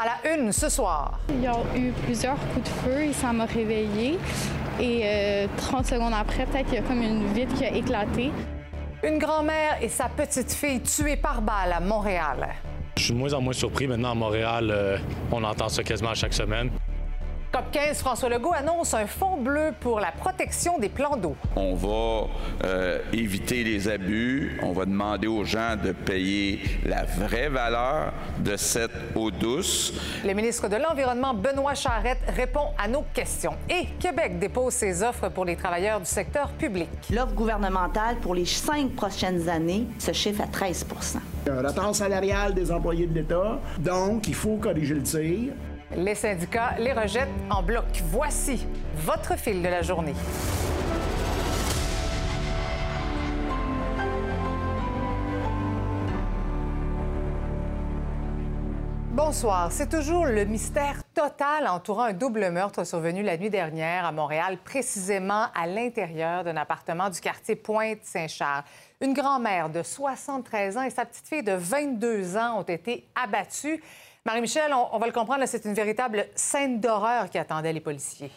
À la une ce soir. Il y a eu plusieurs coups de feu et ça m'a réveillée. Et 30 euh, secondes après, peut-être qu'il y a comme une vitre qui a éclaté. Une grand-mère et sa petite-fille tuées par balle à Montréal. Je suis de moins en moins surpris. Maintenant, à Montréal, euh, on entend ça quasiment chaque semaine. COP 15, François Legault annonce un fonds bleu pour la protection des plans d'eau. On va euh, éviter les abus. On va demander aux gens de payer la vraie valeur de cette eau douce. Le ministre de l'Environnement, Benoît Charette, répond à nos questions. Et Québec dépose ses offres pour les travailleurs du secteur public. L'offre gouvernementale pour les cinq prochaines années se chiffre à 13% Un retard salarial des employés de l'État. Donc, il faut corriger le tir. Les syndicats les rejettent en bloc. Voici votre fil de la journée. Bonsoir. C'est toujours le mystère total entourant un double meurtre survenu la nuit dernière à Montréal, précisément à l'intérieur d'un appartement du quartier Pointe-Saint-Charles. Une grand-mère de 73 ans et sa petite fille de 22 ans ont été abattues. Marie-Michel, on, va le comprendre, c'est une véritable scène d'horreur qui attendait les policiers.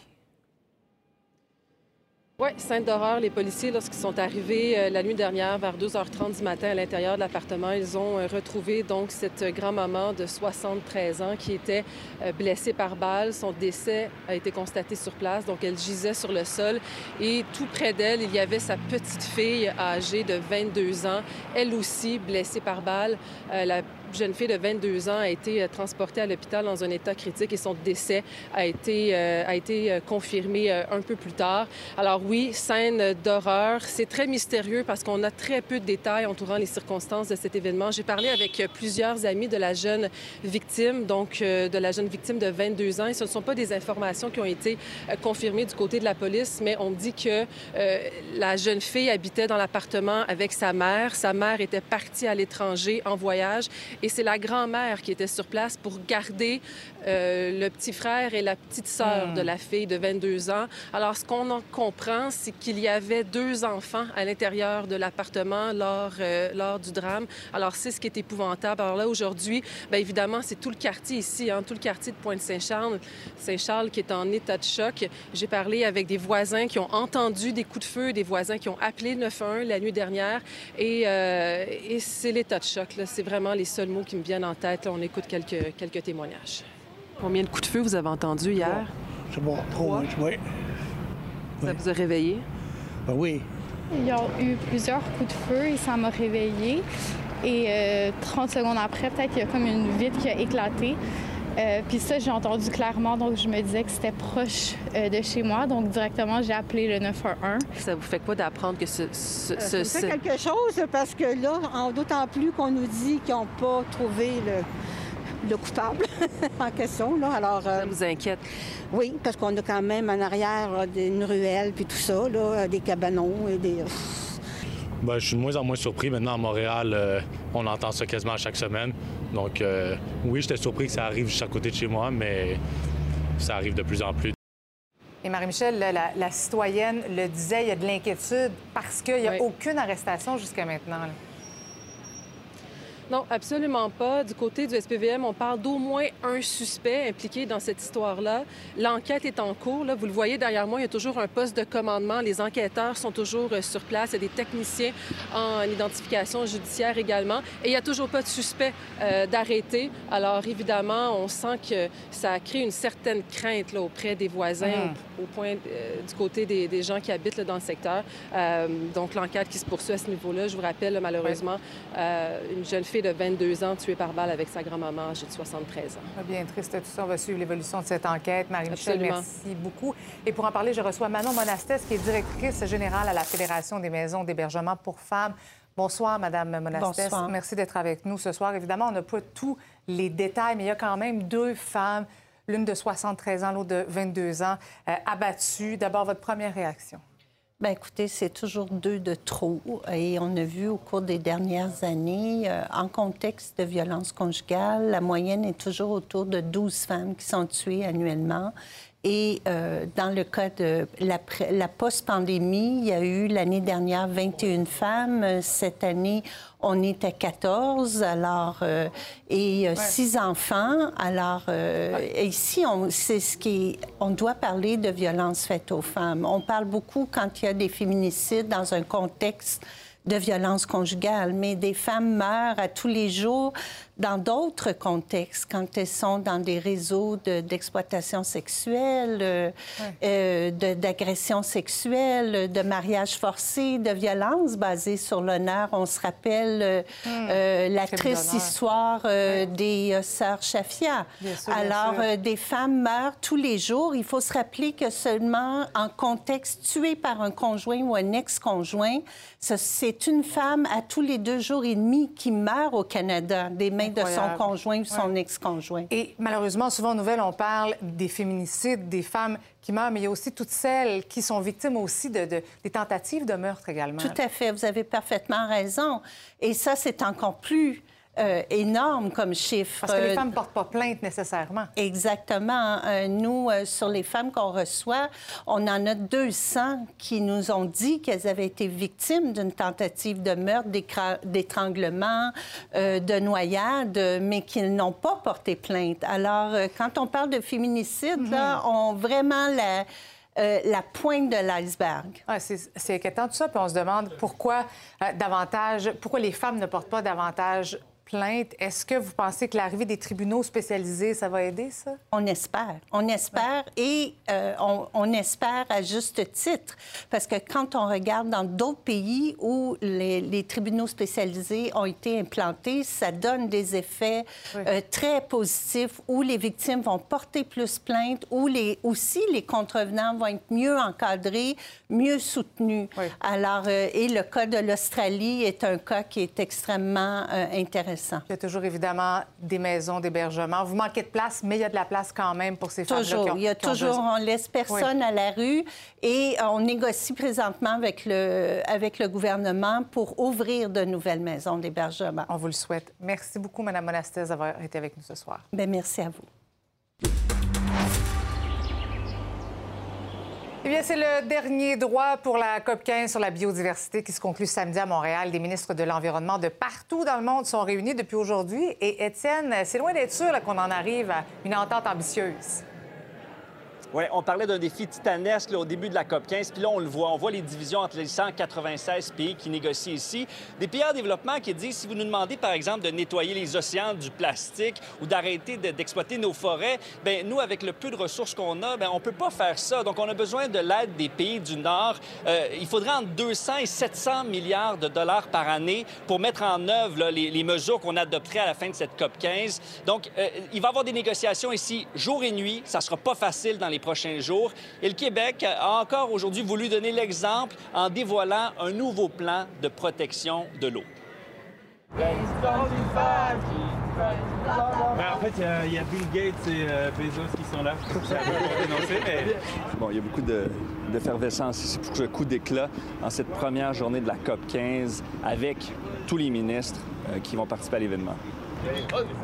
Oui, scène d'horreur. Les policiers, lorsqu'ils sont arrivés euh, la nuit dernière vers 2h30 du matin à l'intérieur de l'appartement, ils ont euh, retrouvé donc cette grand-maman de 73 ans qui était euh, blessée par balle. Son décès a été constaté sur place, donc elle gisait sur le sol et tout près d'elle, il y avait sa petite fille âgée de 22 ans, elle aussi blessée par balle. Jeune fille de 22 ans a été euh, transportée à l'hôpital dans un état critique et son décès a été, euh, euh, confirmé un peu plus tard. Alors oui, scène d'horreur. C'est très mystérieux parce qu'on a très peu de détails entourant les circonstances de cet événement. J'ai parlé avec plusieurs amis de la jeune victime, donc de la jeune victime de 22 ans. Ce ne sont pas des informations qui ont été confirmées du côté de la police, mais on dit que la jeune fille habitait dans l'appartement avec sa mère. Sa mère était partie à l'étranger en voyage et c'est la grand-mère qui était sur place pour garder le petit frère et la petite sœur de la fille de 22 ans. Alors, ce qu'on en comprend, c'est qu'il y avait deux enfants à l'intérieur de l'appartement lors, euh, lors du drame. Alors, c'est ce qui est épouvantable. Alors là, aujourd'hui, bien évidemment, c'est tout le quartier ici, hein, tout le quartier de Pointe-Saint-Charles, Saint-Charles qui est en état de choc. J'ai parlé avec des voisins qui ont entendu des coups de feu, des voisins qui ont appelé 911 la nuit dernière. Et, euh, et c'est l'état de choc. C'est vraiment les seuls qui me viennent en tête. on écoute quelques, quelques témoignages. Combien de coups de feu vous avez entendu hier? C'est bon, trop, oui. Ça vous a réveillé? Ben oui. Il y a eu plusieurs coups de feu et ça m'a réveillée. Et 30 euh, secondes après, peut-être qu'il y a comme une vitre qui a éclaté. Euh, puis ça, j'ai entendu clairement, donc je me disais que c'était proche euh, de chez moi. Donc directement, j'ai appelé le 911. Ça vous fait quoi d'apprendre que ce... ce, ce ça fait quelque chose parce que là, d'autant plus qu'on nous dit qu'ils n'ont pas trouvé le, coupable en question. Là. Alors, euh, ça vous inquiète? Oui, parce qu'on a quand même en arrière une ruelle puis tout ça, là, des cabanons et des... Ben, je suis de moins en moins surpris. Maintenant, à Montréal, on entend ça quasiment chaque semaine. Donc, euh, oui, j'étais surpris que ça arrive juste à côté de chez moi, mais ça arrive de plus en plus. Et Marie-Michel, la, citoyenne le disait, il y a de l'inquiétude parce qu'il n'y a aucune arrestation jusqu'à maintenant. Non, absolument pas. Du côté du SPVM, on parle d'au moins un suspect impliqué dans cette histoire-là. L'enquête est en cours. Là. Vous le voyez derrière moi, il y a toujours un poste de commandement. Les enquêteurs sont toujours euh, sur place. Il y a des techniciens en identification judiciaire également. Et il n'y a toujours pas de suspect euh, d'arrêté. Alors, évidemment, on sent que ça crée une certaine crainte là, auprès des voisins, mmh. au, point euh, du côté des, gens qui habitent dans le secteur. donc, l'enquête qui se poursuit à ce niveau-là. Je vous rappelle, malheureusement, une jeune fille de 22 ans tuée par balle avec sa grand-maman âgée de 73 ans. Ah, bien triste tout ça. On va suivre l'évolution de cette enquête. Marie-Michel, merci beaucoup. Et pour en parler, je reçois Manon Monastès, qui est directrice générale à la Fédération des maisons d'hébergement pour femmes. Bonsoir, Madame Monastès. Bonsoir. Merci d'être avec nous ce soir. Évidemment, on n'a pas tous les détails, mais il y a quand même deux femmes, l'une de 73 ans, l'autre de 22 ans, euh, abattues. D'abord, votre première réaction? Bien, écoutez, c'est toujours deux de trop. Et on a vu au cours des dernières années, euh, en contexte de violence conjugale, la moyenne est toujours autour de 12 femmes qui sont tuées annuellement. Et euh, dans le cas de la, la post-pandémie, il y a eu l'année dernière 21 femmes. Cette année, on est à 14, alors, euh, et euh, six enfants. Alors, euh, ici, on, c'est ce qui on doit parler de violence faite aux femmes. On parle beaucoup quand il y a des féminicides dans un contexte de violence conjugale, mais des femmes meurent à tous les jours dans d'autres contextes, quand elles sont dans des réseaux d'exploitation sexuelle, euh, euh, d'agression sexuelle, de mariage forcé, de violence basée sur l'honneur. On se rappelle euh, hmm. la triste histoire des sœurs Chafia. Alors, des femmes meurent tous les jours. Il faut se rappeler que seulement en contexte tué par un conjoint ou un ex-conjoint, c'est une femme à tous les deux jours et demi qui meurt au Canada des de son conjoint ou son ex-conjoint. Et malheureusement, souvent en nouvelles, on parle des féminicides, des femmes qui meurent, mais il y a aussi toutes celles qui sont victimes aussi de, des tentatives de meurtre également. Tout à fait, vous avez parfaitement raison. Et ça, c'est encore plus euh, énorme comme chiffre. Parce que les femmes ne portent pas plainte nécessairement. Exactement. Euh, nous, euh, sur les femmes qu'on reçoit, on en a 200 qui nous ont dit qu'elles avaient été victimes d'une tentative de meurtre, d'étranglement, de noyade, mais qu'ils n'ont pas porté plainte. Alors, quand on parle de féminicide, là, mhm. on vraiment la... la pointe de l'iceberg. Ah, c'est inquiétant tout ça, puis on se demande pourquoi davantage, pourquoi les femmes ne portent pas davantage plainte, est-ce que vous pensez que l'arrivée des tribunaux spécialisés, ça va aider, ça? On espère. On espère et euh, on, espère à juste titre. Parce que quand on regarde dans d'autres pays où les, tribunaux spécialisés ont été implantés, ça donne des effets euh, très positifs où les victimes vont porter plus plainte, où les, aussi les contrevenants vont être mieux encadrés, mieux soutenus. Alors, euh, et le cas de l'Australie est un cas qui est extrêmement intéressant. Il y a toujours évidemment des maisons d'hébergement. Vous manquez de place, mais il y a de la place quand même pour ces femmes-là. Toujours. il y a toujours, on laisse personne à la rue et on négocie présentement avec le, avec le gouvernement pour ouvrir de nouvelles maisons d'hébergement. On vous le souhaite. Merci beaucoup, Mme Monastès, d'avoir été avec nous ce soir. Bien, merci à vous. Eh bien, c'est le dernier droit pour la COP 15 sur la biodiversité qui se conclut samedi à Montréal. Les ministres de l'Environnement de partout dans le monde sont réunis depuis aujourd'hui. Et Étienne, c'est loin d'être sûr qu'on en arrive à une entente ambitieuse. On parlait d'un défi titanesque au début de la COP 15, puis là, on le voit. On voit les divisions entre les 196 pays qui négocient ici. Des pays en développement qui disent si vous nous demandez, par exemple, de nettoyer les océans du plastique ou d'arrêter d'exploiter nos forêts, ben nous, avec le peu de ressources qu'on a, ben on peut pas faire ça. Donc, on a besoin de l'aide des pays du Nord. Euh, il faudrait entre 200 et 700 milliards de dollars par année pour mettre en œuvre les, mesures qu'on adopterait à la fin de cette COP 15. Donc, euh, il va y avoir des négociations ici jour et nuit. Ça sera pas facile dans les prochains jours. Et le Québec a encore aujourd'hui voulu donner l'exemple en dévoilant un nouveau plan de protection de l'eau. Ben, en fait, il y, a Bill Gates et euh, Bezos qui sont là. Bon, il y a beaucoup d'effervescence ici pour ce coup d'éclat en cette première journée de la COP 15 avec tous les ministres euh, qui vont participer à l'événement.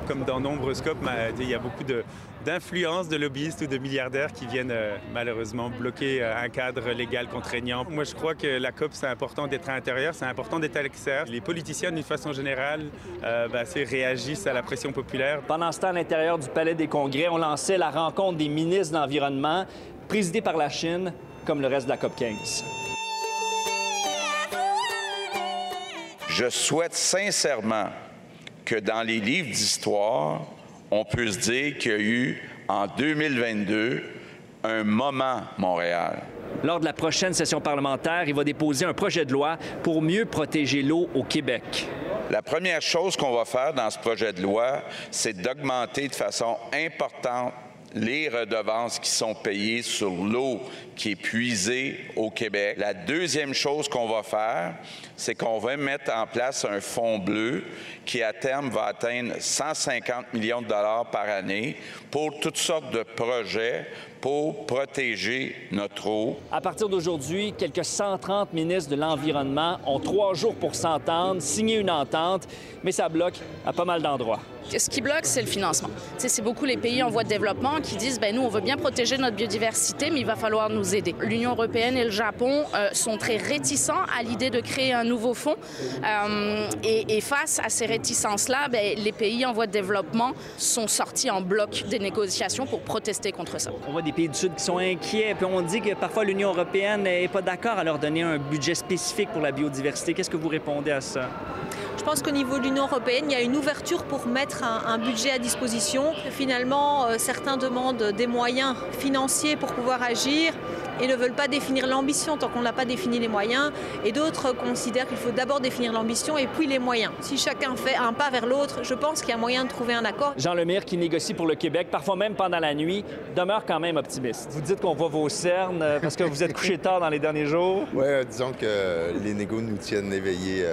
Comme dans nombreux COP, il y a beaucoup de, d'influence de lobbyistes ou de milliardaires qui viennent euh, malheureusement bloquer euh, un cadre légal contraignant. Moi, je crois que la COP, c'est important d'être à l'intérieur, c'est important d'être à l'extérieur. Les politiciens, d'une façon générale, euh, ben, réagissent à la pression populaire. Pendant ce temps, à l'intérieur du Palais des Congrès, on lançait la rencontre des ministres de l'Environnement, présidée par la Chine, comme le reste de la COP 15. Je souhaite sincèrement que dans les livres d'histoire, on peut se dire qu'il y a eu en 2022 un moment Montréal. Lors de la prochaine session parlementaire, il va déposer un projet de loi pour mieux protéger l'eau au Québec. La première chose qu'on va faire dans ce projet de loi, c'est d'augmenter de façon importante les redevances qui sont payées sur l'eau qui est puisée au Québec. La deuxième chose qu'on va faire, c'est qu'on va mettre en place un fonds bleu qui, à terme, va atteindre 150 millions de dollars par année pour toutes sortes de projets pour protéger notre eau. À partir d'aujourd'hui, quelques 130 ministres de l'Environnement ont trois jours pour s'entendre, signer une entente, mais ça bloque à pas mal d'endroits. Ce qui bloque, c'est le financement. C'est beaucoup les pays en voie de développement qui disent ben nous, on veut bien protéger notre biodiversité, mais il va falloir nous aider. L'Union européenne et le Japon euh, sont très réticents à l'idée de créer un nouveau fonds. Euh, et, face à ces réticences-là, ben, les pays en voie de développement sont sortis en bloc des négociations pour protester contre ça. On voit des pays du Sud qui sont inquiets, puis on dit que parfois l'Union européenne n'est pas d'accord à leur donner un budget spécifique pour la biodiversité. Qu'est-ce que vous répondez à ça? Je pense qu'au niveau de l'Union européenne, il y a une ouverture pour mettre un, budget à disposition. Finalement, euh, certains demandent des moyens financiers pour pouvoir agir et ne veulent pas définir l'ambition tant qu'on n'a pas défini les moyens. Et d'autres considèrent qu'il faut d'abord définir l'ambition et puis les moyens. Si chacun fait un pas vers l'autre, je pense qu'il y a moyen de trouver un accord. Jean Lemire, qui négocie pour le Québec, parfois même pendant la nuit, demeure quand même optimiste. Vous dites qu'on voit vos cernes euh, parce que vous êtes couché tard dans les derniers jours. Oui, euh, disons que les négos nous tiennent éveillés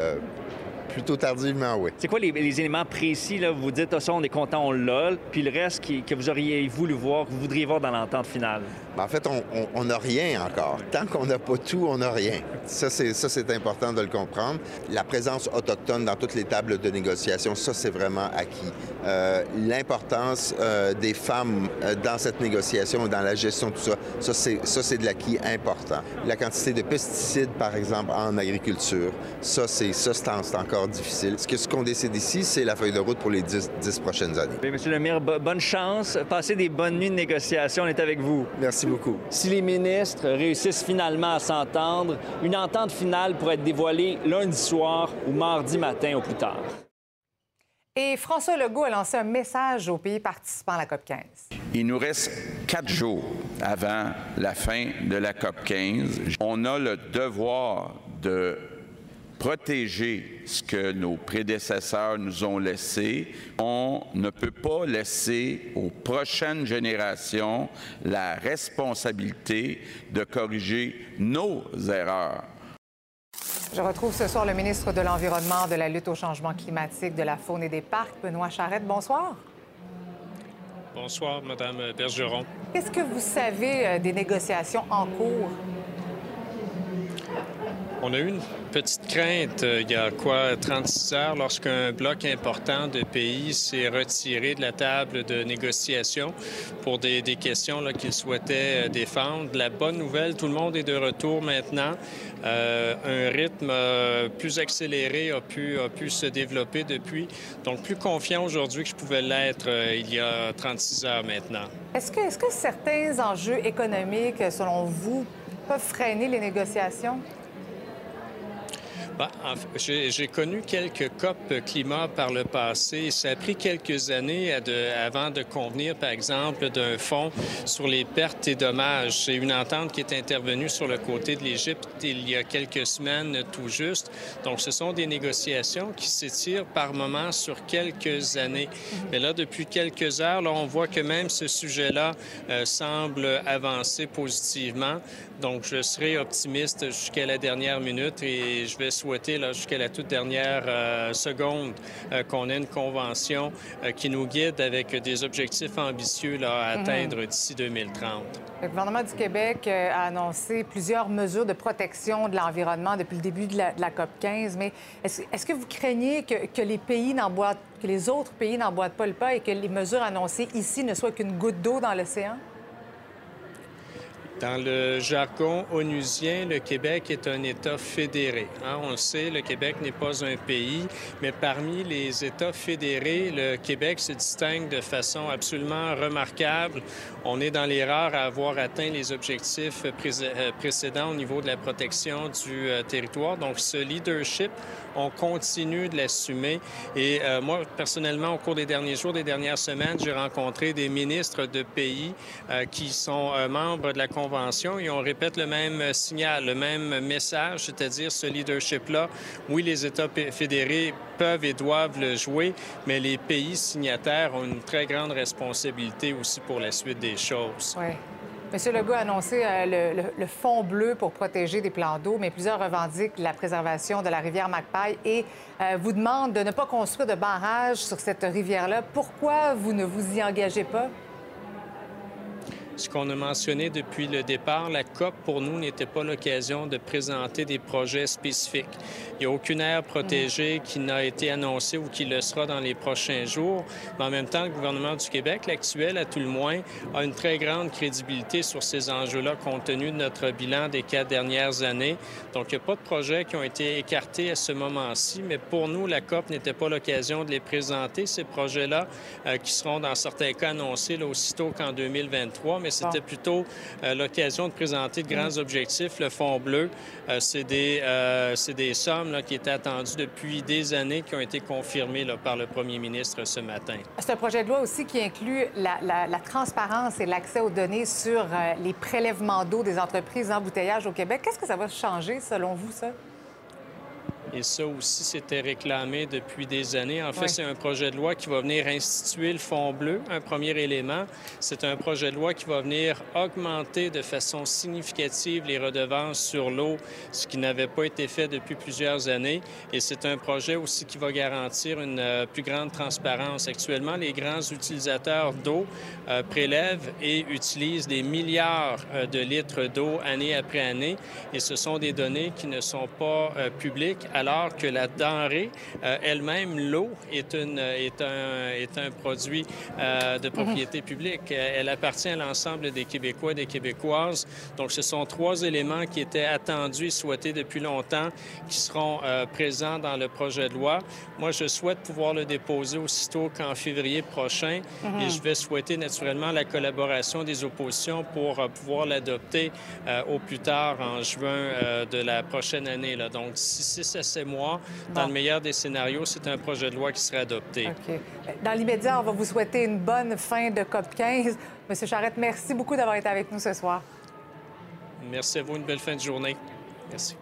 plutôt tardivement, oui. C'est quoi les, éléments précis, là? Vous dites, ça, on est content, on l'a, puis le reste que vous auriez voulu voir, que vous voudriez voir dans l'entente finale? Ben, en fait, on n'a rien encore. Tant qu'on n'a pas tout, on n'a rien. Ça, c'est important de le comprendre. La présence autochtone dans toutes les tables de négociation, ça, c'est vraiment acquis. Euh, l'importance euh, des femmes euh, dans cette négociation, dans la gestion de tout ça, ça, c'est de l'acquis important. La quantité de pesticides, par exemple, en agriculture, ça, c'est encore difficile. Ce que ce qu'on décide ici, c'est la feuille de route pour les dix, prochaines années. Monsieur le maire, bonne chance. Passez des bonnes nuits de négociation. On est avec vous. Merci beaucoup. Si les ministres réussissent finalement à s'entendre, une entente finale pourrait être dévoilée lundi soir ou mardi matin au plus tard. Et François Legault a lancé un message aux pays participants à la COP 15. Il nous reste quatre jours avant la fin de la COP 15. On a le devoir de protéger ce que nos prédécesseurs nous ont laissé. On ne peut pas laisser aux prochaines générations la responsabilité de corriger nos erreurs. Je retrouve ce soir le ministre de l'Environnement, de la lutte au changement climatique, de la faune et des parcs, Benoît Charette. Bonsoir. Bonsoir, Madame Bergeron. Qu'est-ce que vous savez euh, des négociations en cours? On a eu une petite crainte euh, il y a quoi 36 heures lorsqu'un bloc important de pays s'est retiré de la table de négociation pour des, questions qu'il souhaitait euh, défendre. La bonne nouvelle, tout le monde est de retour maintenant. Euh, un rythme plus accéléré a pu, se développer depuis. Donc plus confiant aujourd'hui que je pouvais l'être il y a 36 heures maintenant. Est-ce que certains enjeux économiques, selon vous, peuvent freiner les négociations? Bah, j'ai connu quelques COP climat par le passé. Ça a pris quelques années avant de convenir, par exemple, d'un fonds sur les pertes et dommages. C'est une entente qui est intervenue sur le côté de l'Égypte il y a quelques semaines tout juste. Donc, ce sont des négociations qui s'étirent par moments sur quelques années. Mais là, depuis quelques heures, là, on voit que même ce sujet-là euh, semble avancer positivement. Donc, je serai optimiste jusqu'à la dernière minute et je vais souhaiter jusqu'à la toute dernière euh, seconde euh, qu'on ait une convention euh, qui nous guide avec des objectifs ambitieux là, à mhm. atteindre d'ici 2030. Le gouvernement du Québec a annoncé plusieurs mesures de protection de l'environnement depuis le début de la, COP 15, mais est-ce que vous craignez que, que les pays n'emboîtent, que les autres pays n'emboîtent pas le pas et que les mesures annoncées ici ne soient qu'une goutte d'eau dans l'océan? Dans le jargon onusien, le Québec est un État fédéré. Hein. On le sait, le Québec n'est pas un pays, mais parmi les États fédérés, le Québec se distingue de façon absolument remarquable. On est dans les rares à avoir atteint les objectifs euh, précédents au niveau de la protection du euh, territoire. Donc, ce leadership, on continue de l'assumer. Et euh, moi, personnellement, au cours des derniers jours, des dernières semaines, j'ai rencontré des ministres de pays qui sont membres de la Convention et on répète le même signal, le même message, c'est-à-dire ce leadership-là. Oui, les États fédérés peuvent et doivent le jouer, mais les pays signataires ont une très grande responsabilité aussi pour la suite des choses. Oui. M. Legault a annoncé euh, le, fonds bleu pour protéger des plans d'eau, mais plusieurs revendiquent la préservation de la rivière Macpaille et euh, vous demandent de ne pas construire de barrage sur cette rivière-là. Pourquoi vous ne vous y engagez pas? Ce qu'on a mentionné depuis le départ, la COP, pour nous, n'était pas l'occasion de présenter des projets spécifiques. Il n'y a aucune aire protégée qui n'a été annoncée ou qui le sera dans les prochains jours. Mais en même temps, le gouvernement du Québec, l'actuel à tout le moins, a une très grande crédibilité sur ces enjeux-là compte tenu de notre bilan des quatre dernières années. Donc, il n'y a pas de projets qui ont été écartés à ce moment-ci, mais pour nous, la COP n'était pas l'occasion de les présenter, ces projets-là, euh, qui seront dans certains cas annoncés aussitôt qu'en 2023, mais c'était plutôt euh, l'occasion de présenter de grands objectifs. Le Fonds bleu, euh, c'est des, des, sommes là, qui étaient attendues depuis des années, qui ont été confirmées là, par le premier ministre ce matin. C'est un projet de loi aussi qui inclut la, la transparence et l'accès aux données sur les prélèvements d'eau des entreprises d'embouteillage au Québec. Qu'est-ce que ça va changer, selon vous, ça? Et ça aussi, c'était réclamé depuis des années. En fait, c'est un projet de loi qui va venir instituer le Fonds bleu, un premier élément. C'est un projet de loi qui va venir augmenter de façon significative les redevances sur l'eau, ce qui n'avait pas été fait depuis plusieurs années. Et c'est un projet aussi qui va garantir une euh, plus grande transparence. Actuellement, les grands utilisateurs d'eau euh, prélèvent et utilisent des milliards euh, de litres d'eau année après année. Et ce sont des données qui ne sont pas publiques alors que la denrée euh, elle-même, l'eau, est, une, est, un, est un produit euh, de propriété publique. Elle appartient à l'ensemble des Québécois et des Québécoises. Donc, ce sont trois éléments qui étaient attendus et souhaités depuis longtemps, qui seront euh, présents dans le projet de loi. Moi, je souhaite pouvoir le déposer aussitôt qu'en février prochain et mhm. je vais souhaiter naturellement la collaboration des oppositions pour pouvoir l'adopter au plus tard en juin de la prochaine année. Là. Donc, si, si c'est mois. Dans le meilleur des scénarios, c'est un projet de loi qui serait adopté. Dans l'immédiat, on va vous souhaiter une bonne fin de COP 15. Monsieur Charette, merci beaucoup d'avoir été avec nous ce soir. Merci à vous. Une belle fin de journée. Merci.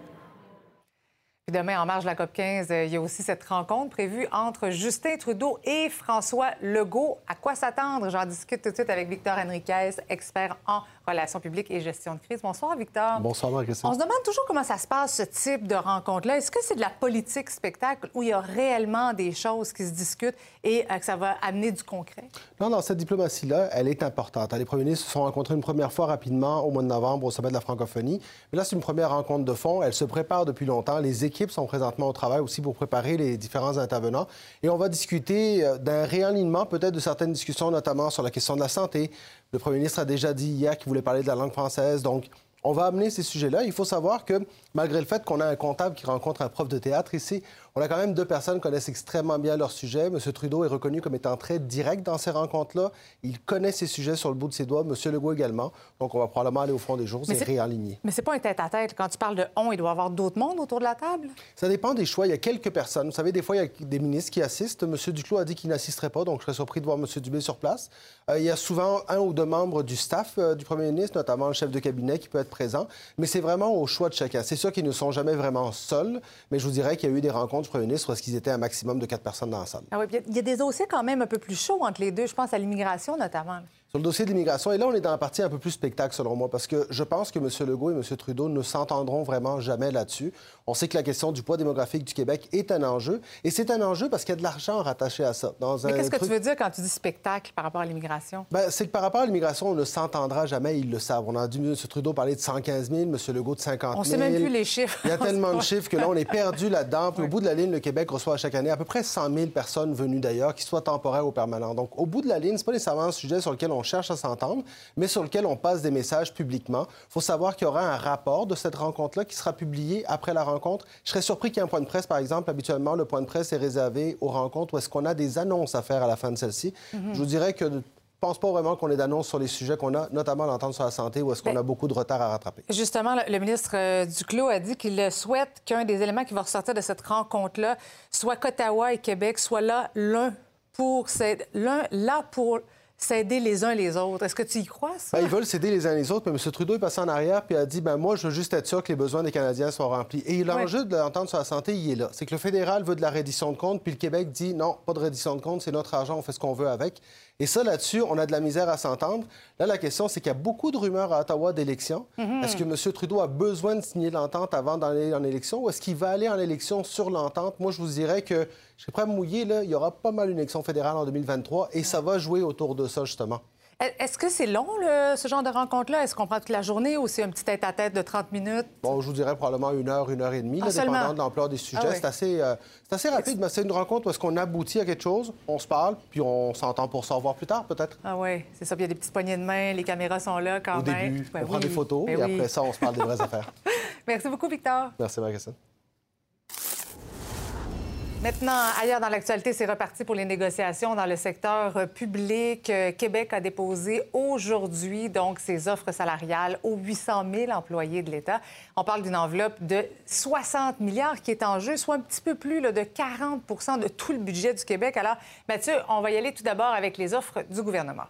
Demain, en marge de la COP 15, il y a aussi cette rencontre prévue entre Justin Trudeau et François Legault. À quoi s'attendre? J'en discute tout de suite avec Victor Henriquez, expert en relations publiques et gestion de crise. Bonsoir, Victor. Bonsoir, On se demande toujours comment ça se passe, ce type de rencontre-là. Est-ce que c'est de la politique spectacle où il y a réellement des choses qui se discutent et euh, que ça va amener du concret? Non, non, cette diplomatie-là, elle est importante. Les premiers ministres se sont rencontrés une première fois rapidement au mois de novembre au sommet de la francophonie. Mais là, c'est une première rencontre de fond. Elle se prépare depuis longtemps. Les équipes sont présentement au travail aussi pour préparer les différents intervenants. Et on va discuter euh, d'un réalignement peut-être de certaines discussions, notamment sur la question de la santé, le premier ministre a déjà dit hier qu'il voulait parler de la langue française. Donc, on va amener ces sujets-là. Il faut savoir que malgré le fait qu'on a un comptable qui rencontre un prof de théâtre ici, on a quand même deux personnes qui connaissent extrêmement bien leur sujet. M. Trudeau est reconnu comme étant très direct dans ces rencontres-là. Il connaît ses sujets sur le bout de ses doigts. M. Legault également. Donc, on va probablement aller au fond des jours et réaligner. Mais c'est pas un tête-à-tête. Quand tu parles de on, il doit y avoir d'autres mondes autour de la table? Ça dépend des choix. Il y a quelques personnes. Vous savez, des fois, il y a des ministres qui assistent. M. Duclos a dit qu'il n'assisterait pas, donc je serais surpris de voir M. Dubé sur place. Euh, il y a souvent un ou deux membres du staff euh, du premier ministre, notamment le chef de cabinet, qui peut être présent. Mais c'est vraiment au choix de chacun. C'est sûr qu'ils ne sont jamais vraiment seuls, mais je vous dirais qu'il y a eu des rencontres du premier ministre parce qu'ils étaient un maximum de quatre personnes dans la salle. Ah il y a des dossiers quand même un peu plus chauds entre les deux. Je pense à l'immigration notamment. Sur le dossier de l'immigration, et là, on est dans la partie un peu plus spectacle, selon moi, parce que je pense que M. Legault et M. Trudeau ne s'entendront vraiment jamais là-dessus. On sait que la question du poids démographique du Québec est un enjeu, et c'est un enjeu parce qu'il y a de l'argent rattaché à ça. Mais qu'est-ce que tu veux dire quand tu dis spectacle par rapport à l'immigration? Ben, c'est que par rapport à l'immigration, on ne s'entendra jamais, ils le savent. On a dû M. Trudeau parler de 115 000, M. Legault de 50 000. On ne sait même plus les chiffres. Il y a tellement de chiffres que là, on est perdu là-dedans. Puis au bout de la ligne, le Québec reçoit chaque année à peu près 100 000 personnes venues d'ailleurs, qui soient temporaires ou permanentes. Donc, au bout de la ligne, ce n'est pas nécessairement un sujet sur lequel on cherche à s'entendre mais sur lequel on passe des messages publiquement. Il faut savoir qu'il y aura un rapport de cette rencontre-là qui sera publié après la rencontre. Je serais surpris qu'il y ait un point de presse, par exemple. Habituellement, le point de presse est réservé aux rencontres où est-ce qu'on a des annonces à faire à la fin de celle-ci. Mhm. Je vous dirais que je ne pense pas vraiment qu'on ait d'annonces sur les sujets qu'on a, notamment l'entente sur la santé, où est-ce qu'on a beaucoup de retard à rattraper. Justement, le, ministre euh, Duclos a dit qu'il souhaite qu'un des éléments qui va ressortir de cette rencontre-là soit qu'Ottawa et Québec soient là l'un pour l'un là pour s'aider les uns les autres. Est-ce que tu y crois, ça? Ben, ils veulent s'aider les uns les autres, mais M. Trudeau est passé en arrière puis a dit ben moi, je veux juste être sûr que les besoins des Canadiens soient remplis. Et l'enjeu de l'entente sur la santé, il est là. C'est que le fédéral veut de la reddition de comptes, puis le Québec dit non, pas de reddition de comptes, c'est notre argent, on fait ce qu'on veut avec. Et ça, là-dessus, on a de la misère à s'entendre. Là, la question, c'est qu'il y a beaucoup de rumeurs à Ottawa d'élections. Mhm. Est-ce que M. Trudeau a besoin de signer l'entente avant d'aller en élection ou est-ce qu'il va aller en élection sur l'entente? Moi, je vous dirais que je suis prêt à me mouiller. Là, il y aura pas mal une élection fédérale en 2023 et ça va jouer autour de ça, justement. Est-ce que c'est long, ce genre de rencontre-là? Est-ce qu'on prend toute la journée ou c'est un petit tête-à-tête de 30 minutes? Bon, je vous dirais probablement une heure, une heure et demie, ah, dépendant de l'ampleur des sujets. Ah c'est assez, euh, assez, rapide, mais c'est une rencontre où est-ce qu'on aboutit à quelque chose, on se parle, puis on s'entend pour se revoir plus tard, peut-être. Ah oui, c'est ça. Puis il y a des petites poignées de main, les caméras sont là quand Au même. Début, ben on prend des photos, ben et après ça, on se parle des vraies affaires. Merci beaucoup, Victor. Merci, Marie-Christine. Maintenant, ailleurs dans l'actualité, c'est reparti pour les négociations dans le secteur euh, public. Euh, Québec a déposé aujourd'hui donc ses offres salariales aux 800 000 employés de l'État. On parle d'une enveloppe de 60 milliards qui est en jeu, soit un petit peu plus de 40% de tout le budget du Québec. Alors, Mathieu, on va y aller tout d'abord avec les offres du gouvernement.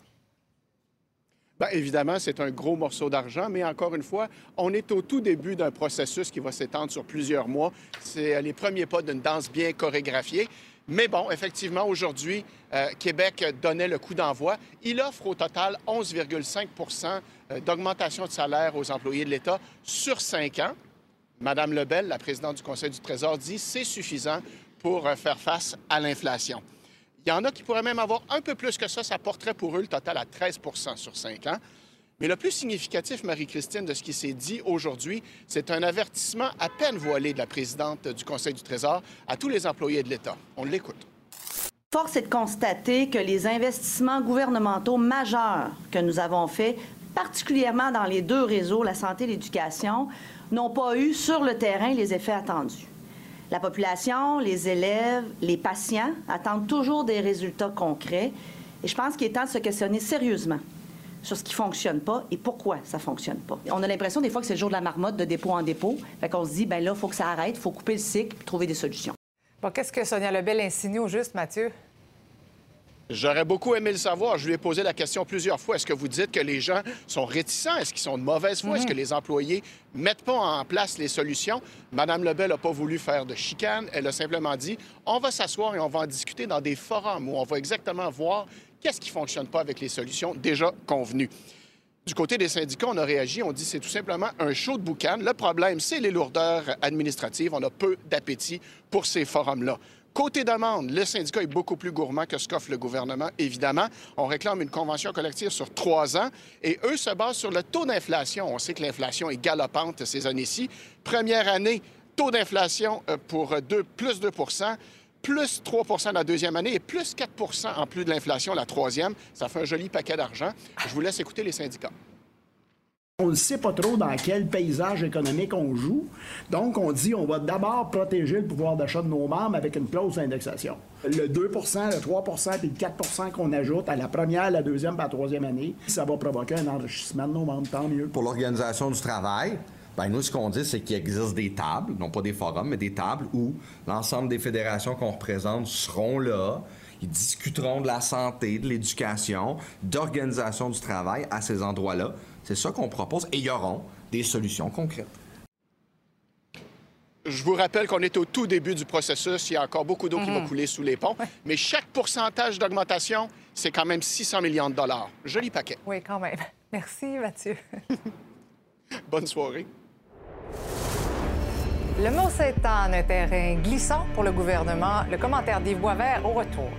Bien, évidemment, c'est un gros morceau d'argent, mais encore une fois, on est au tout début d'un processus qui va s'étendre sur plusieurs mois. C'est euh, les premiers pas d'une danse bien chorégraphiée. Mais bon, effectivement, aujourd'hui, euh, Québec donnait le coup d'envoi. Il offre au total 11,5% euh, d'augmentation de salaire aux employés de l'État sur cinq ans. Madame Lebel, la présidente du Conseil du Trésor, dit c'est suffisant pour faire face à l'inflation. Il y en a qui pourraient même avoir un peu plus que ça. Ça porterait pour eux le total à 13% sur cinq ans. Mais le plus significatif, Marie-Christine, de ce qui s'est dit aujourd'hui, c'est un avertissement à peine voilé de la présidente du Conseil du Trésor à tous les employés de l'État. On l'écoute. Force est de constater que les investissements gouvernementaux majeurs que nous avons faits, particulièrement dans les deux réseaux, la santé et l'éducation, n'ont pas eu sur le terrain les effets attendus. La population, les élèves, les patients attendent toujours des résultats concrets. Et je pense qu'il est temps de se questionner sérieusement sur ce qui ne fonctionne pas et pourquoi ça ne fonctionne pas. On a l'impression des fois que c'est le jour de la marmotte, de dépôt en dépôt. Fait qu'on se dit, ben là, il faut que ça arrête, il faut couper le cycle et trouver des solutions. Bon, qu'est-ce que Sonia Lebel insinue au juste, Mathieu? J'aurais beaucoup aimé le savoir. Je lui ai posé la question plusieurs fois. Est-ce que vous dites que les gens sont réticents? Est-ce qu'ils sont de mauvaise foi? Est-ce que mhm. les employés mettent pas en place les solutions? Madame Lebel n'a pas voulu faire de chicane. Elle a simplement dit on va s'asseoir et on va en discuter dans des forums où on va exactement voir qu'est-ce qui ne fonctionne pas avec les solutions déjà convenues. Du côté des syndicats, on a réagi, on dit c'est tout simplement un show de boucan. Le problème, c'est les lourdeurs administratives. On a peu d'appétit pour ces forums-là. Côté demande, le syndicat est beaucoup plus gourmand que ce qu'offre le gouvernement, évidemment. On réclame une convention collective sur trois ans et eux se basent sur le taux d'inflation. On sait que l'inflation est galopante ces années-ci. Première année, taux d'inflation euh, pour deux, plus 2% plus 3% la deuxième année et plus 4% en plus de l'inflation la troisième. Ça fait un joli paquet d'argent. Je vous laisse écouter les syndicats. On ne sait pas trop dans quel paysage économique on joue. Donc, on dit on va d'abord protéger le pouvoir d'achat de nos membres avec une clause d'indexation. Le 2% le 3% et le 4% qu'on ajoute à la première, la deuxième la troisième année, ça va provoquer un enrichissement de nos membres, tant mieux. Pour l'organisation du travail, ben nous, ce qu'on dit, c'est qu'il existe des tables, non pas des forums, mais des tables où l'ensemble des fédérations qu'on représente seront là. Ils discuteront de la santé, de l'éducation, d'organisation du travail à ces endroits-là. C'est ça qu'on propose et il y aura des solutions concrètes. Je vous rappelle qu'on est au tout début du processus. Il y a encore beaucoup d'eau qui va mhm. couler sous les ponts. Mais chaque pourcentage d'augmentation, c'est quand même 600 millions de dollars. Joli paquet. Oui, quand même. Merci, Mathieu. Bonne soirée. Le mot s'étend un terrain glissant pour le gouvernement. Le commentaire d'Yves Boisvert au retour.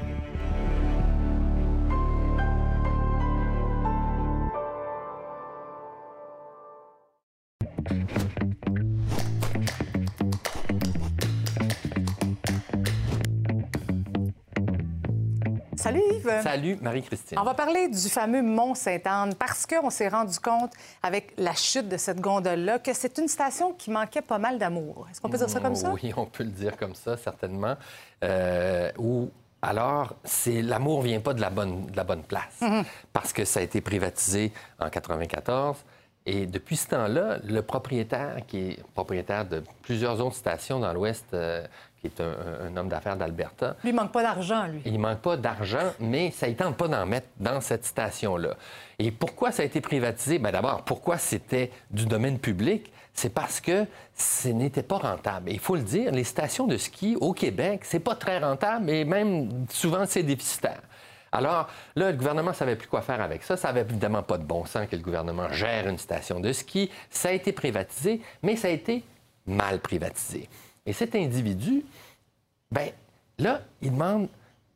Salut Marie-Christine. On va parler du fameux Mont Sainte-Anne parce qu'on s'est rendu compte avec la chute de cette gondole-là que c'est une station qui manquait pas mal d'amour. Est-ce qu'on peut dire ça comme ça? Oui, on peut le dire comme ça, certainement. Euh, ou alors, c'est l'amour vient pas de la bonne, de la bonne place mm-hmm. parce que ça a été privatisé en 94. Et depuis ce temps-là, le propriétaire, qui est propriétaire de plusieurs autres stations dans l'Ouest, euh, qui est un, homme d'affaires d'Alberta. Lui, il manque pas d'argent, lui. Il manque pas d'argent, mais ça ne tente pas d'en mettre dans cette station-là. Et pourquoi ça a été privatisé? Bien, d'abord, pourquoi c'était du domaine public? C'est parce que ce n'était pas rentable. il faut le dire, les stations de ski au Québec, c'est pas très rentable et même souvent c'est déficitaire. Alors là, le gouvernement ne savait plus quoi faire avec ça. Ça n'avait évidemment pas de bon sens que le gouvernement gère une station de ski. Ça a été privatisé, mais ça a été mal privatisé. Et cet individu, ben là, il demande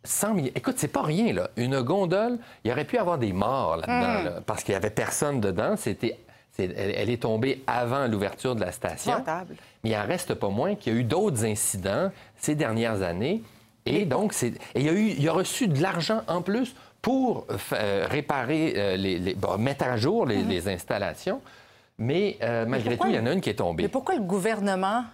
100 millions. Écoute, c'est pas rien, là. Une gondole, il aurait pu avoir des morts là-dedans, là, parce qu'il y avait personne dedans. C'était, elle, est tombée avant l'ouverture de la station. Mais il en reste pas moins qu'il y a eu d'autres incidents ces dernières années. Et donc, c'est, et il, a eu, il a reçu de l'argent en plus pour euh, réparer, euh, les, les- bon, mettre à jour les, les installations. Mais euh, malgré tout, il y en a une qui est tombée. Mais pourquoi le gouvernement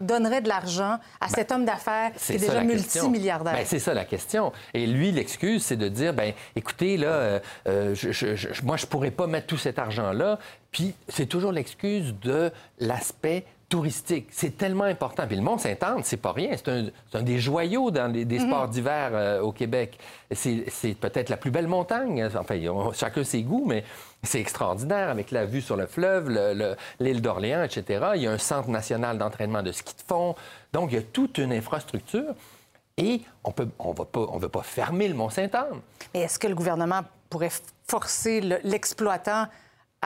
donnerait de l'argent à cet homme d'affaires qui est déjà multimilliardaire? Ben, c'est ça la question. Et lui, l'excuse, c'est de dire, ben, écoutez, là, je, je- je- moi, je pourrais pas mettre tout cet argent-là. Puis c'est toujours l'excuse de l'aspect touristique. C'est tellement important. Puis le Mont-Saint-Anne, c'est pas rien. C'est un, des joyaux dans les, des Mhm. sports d'hiver euh, au Québec. C'est peut-être la plus belle montagne. Enfin, on- chacun ses goûts, mais c'est extraordinaire avec la vue sur le fleuve, le- le- l'île d'Orléans, etc. Il y a un centre national d'entraînement de ski de fond. Donc, il y a toute une infrastructure. Et on peut, on va pas, on veut pas fermer le Mont-Saint-Anne. Mais est-ce que le gouvernement pourrait forcer le- l'exploitant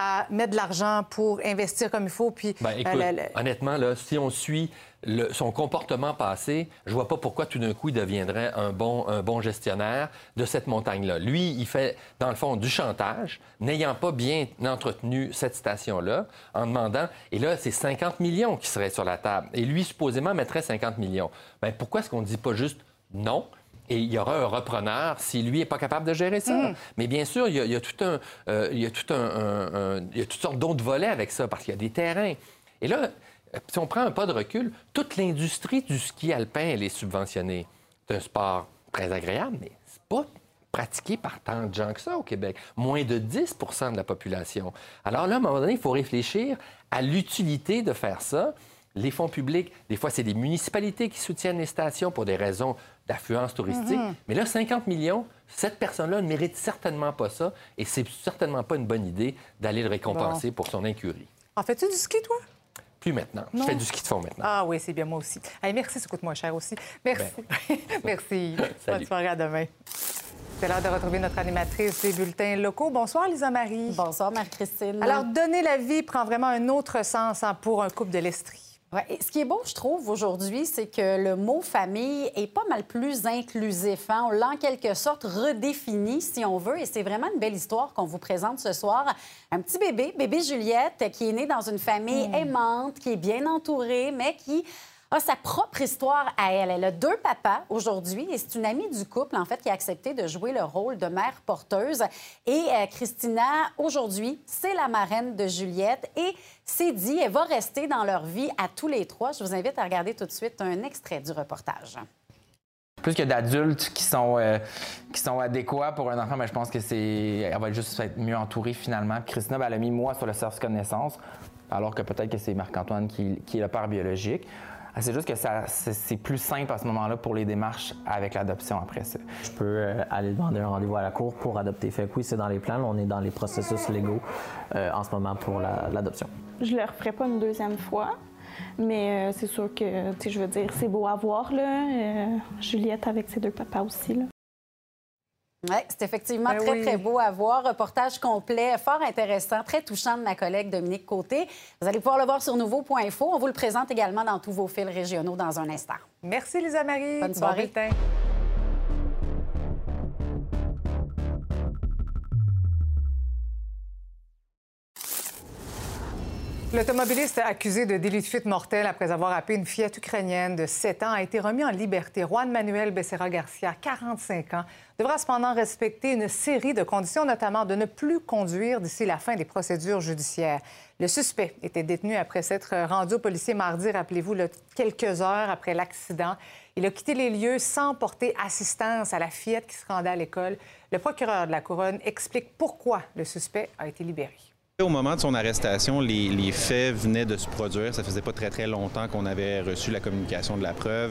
à mettre de l'argent pour investir comme il faut? Puis, Ben, euh, écoute, le- le- honnêtement, là, si on suit le- son comportement passé, je vois pas pourquoi tout d'un coup il deviendrait un bon, un bon gestionnaire de cette montagne-là. Lui, il fait, dans le fond, du chantage, n'ayant pas bien entretenu cette station-là, en demandant, et là, c'est 50 millions qui seraient sur la table. Et lui, supposément, mettrait 50 millions. Ben, pourquoi est-ce qu'on ne dit pas juste non? Et il y aura un repreneur si lui n'est pas capable de gérer ça. Mm. Mais bien sûr, il y a, il y a tout un, euh, il y a tout un, un- un- il y a toutes sortes d'autres volets avec ça parce qu'il y a des terrains. Et là, si on prend un pas de recul, toute l'industrie du ski alpin, elle est subventionnée. C'est un sport très agréable, mais c'est pas pratiqué par tant de gens que ça au Québec. Moins de 10% de la population. Alors là, à un moment donné, il faut réfléchir à l'utilité de faire ça. Les fonds publics, des fois, c'est des municipalités qui soutiennent les stations pour des raisons d'affluence touristique. Mhm. Mais là, 50 millions, cette personne-là ne mérite certainement pas ça et c'est certainement pas une bonne idée d'aller le récompenser pour son incurie. En fais-tu du ski, toi? Plus maintenant. Non. Je fais du ski de fond maintenant. Ah oui, c'est bien, moi aussi. Hey, merci, ça coûte moins cher aussi. Merci. merci. Ben. Salut. Bonne soirée, à demain. C'est l'heure de retrouver notre animatrice des bulletins locaux. Bonsoir, Lisa-Marie. Bonsoir, Marie-Christine. Alors, donner la vie prend vraiment un autre sens hein, pour un couple de l'Estrie. Ouais, et ce qui est beau, je trouve, aujourd'hui, c'est que le mot famille est pas mal plus inclusif. hein. On l'a en quelque sorte redéfini, si on veut, et c'est vraiment une belle histoire qu'on vous présente ce soir. Un petit bébé, bébé Juliette, qui est né dans une famille aimante, qui est bien entourée, mais qui a sa propre histoire à elle. Elle a deux papas aujourd'hui et c'est une amie du couple, en fait, qui a accepté de jouer le rôle de mère porteuse. Et euh, Christina, aujourd'hui, c'est la marraine de Juliette et c'est dit, elle va rester dans leur vie à tous les trois. Je vous invite à regarder tout de suite un extrait du reportage. plus que d'adultes qui sont euh, qui sont adéquats pour un enfant, mais je pense que c'est elle va juste être mieux entourée finalement. Christina, ben, elle a mis moi sur le certificat de naissance, alors que peut-être que c'est Marc-Antoine qui, qui est le père biologique. Ah, C'est juste que ça- c'est c'est plus simple à ce moment-là pour les démarches avec l'adoption après ça. Je peux euh, aller demander un rendez-vous à la cour pour adopter. Fait que oui, c'est dans les plans. On est dans les processus légaux euh, en ce moment pour la- l'adoption. Je le referai pas une deuxième fois. Mais euh, c'est sûr que, tu sais, je veux dire, c'est beau à voir, là. euh, Juliette avec ses deux papas aussi, là. Oui, c'est effectivement Ben très, oui. très beau à voir. Reportage complet, fort intéressant, très touchant de ma collègue Dominique Côté. Vous allez pouvoir le voir sur nouveau.info. On vous le présente également dans tous vos fils régionaux dans un instant. Merci, Lisa-Marie. Bonne Bon soirée. L'automobiliste accusé de délit de fuite mortel après avoir happé une fillette ukrainienne de 7 ans a été remis en liberté. Juan Manuel Becerra Garcia, 45 ans, devra cependant respecter une série de conditions, notamment de ne plus conduire d'ici la fin des procédures judiciaires. Le suspect était détenu après s'être rendu au policier mardi, rappelez-vous, quelques heures après l'accident. Il a quitté les lieux sans porter assistance à la fillette qui se rendait à l'école. Le procureur de la Couronne explique pourquoi le suspect a été libéré. Au moment de son arrestation, les, faits venaient de se produire. Ça faisait pas très très longtemps qu'on avait reçu la communication de la preuve.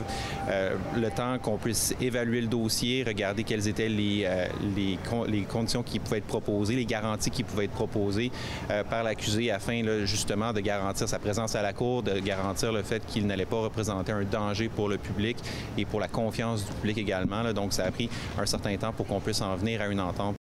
Euh, le temps qu'on puisse évaluer le dossier, regarder quelles étaient les, euh, les, con- les conditions qui pouvaient être proposées, les garanties qui pouvaient être proposées euh, par l'accusé afin justement de garantir sa présence à la cour, de garantir le fait qu'il n'allait pas représenter un danger pour le public et pour la confiance du public également. Donc ça a pris un certain temps pour qu'on puisse en venir à une entente.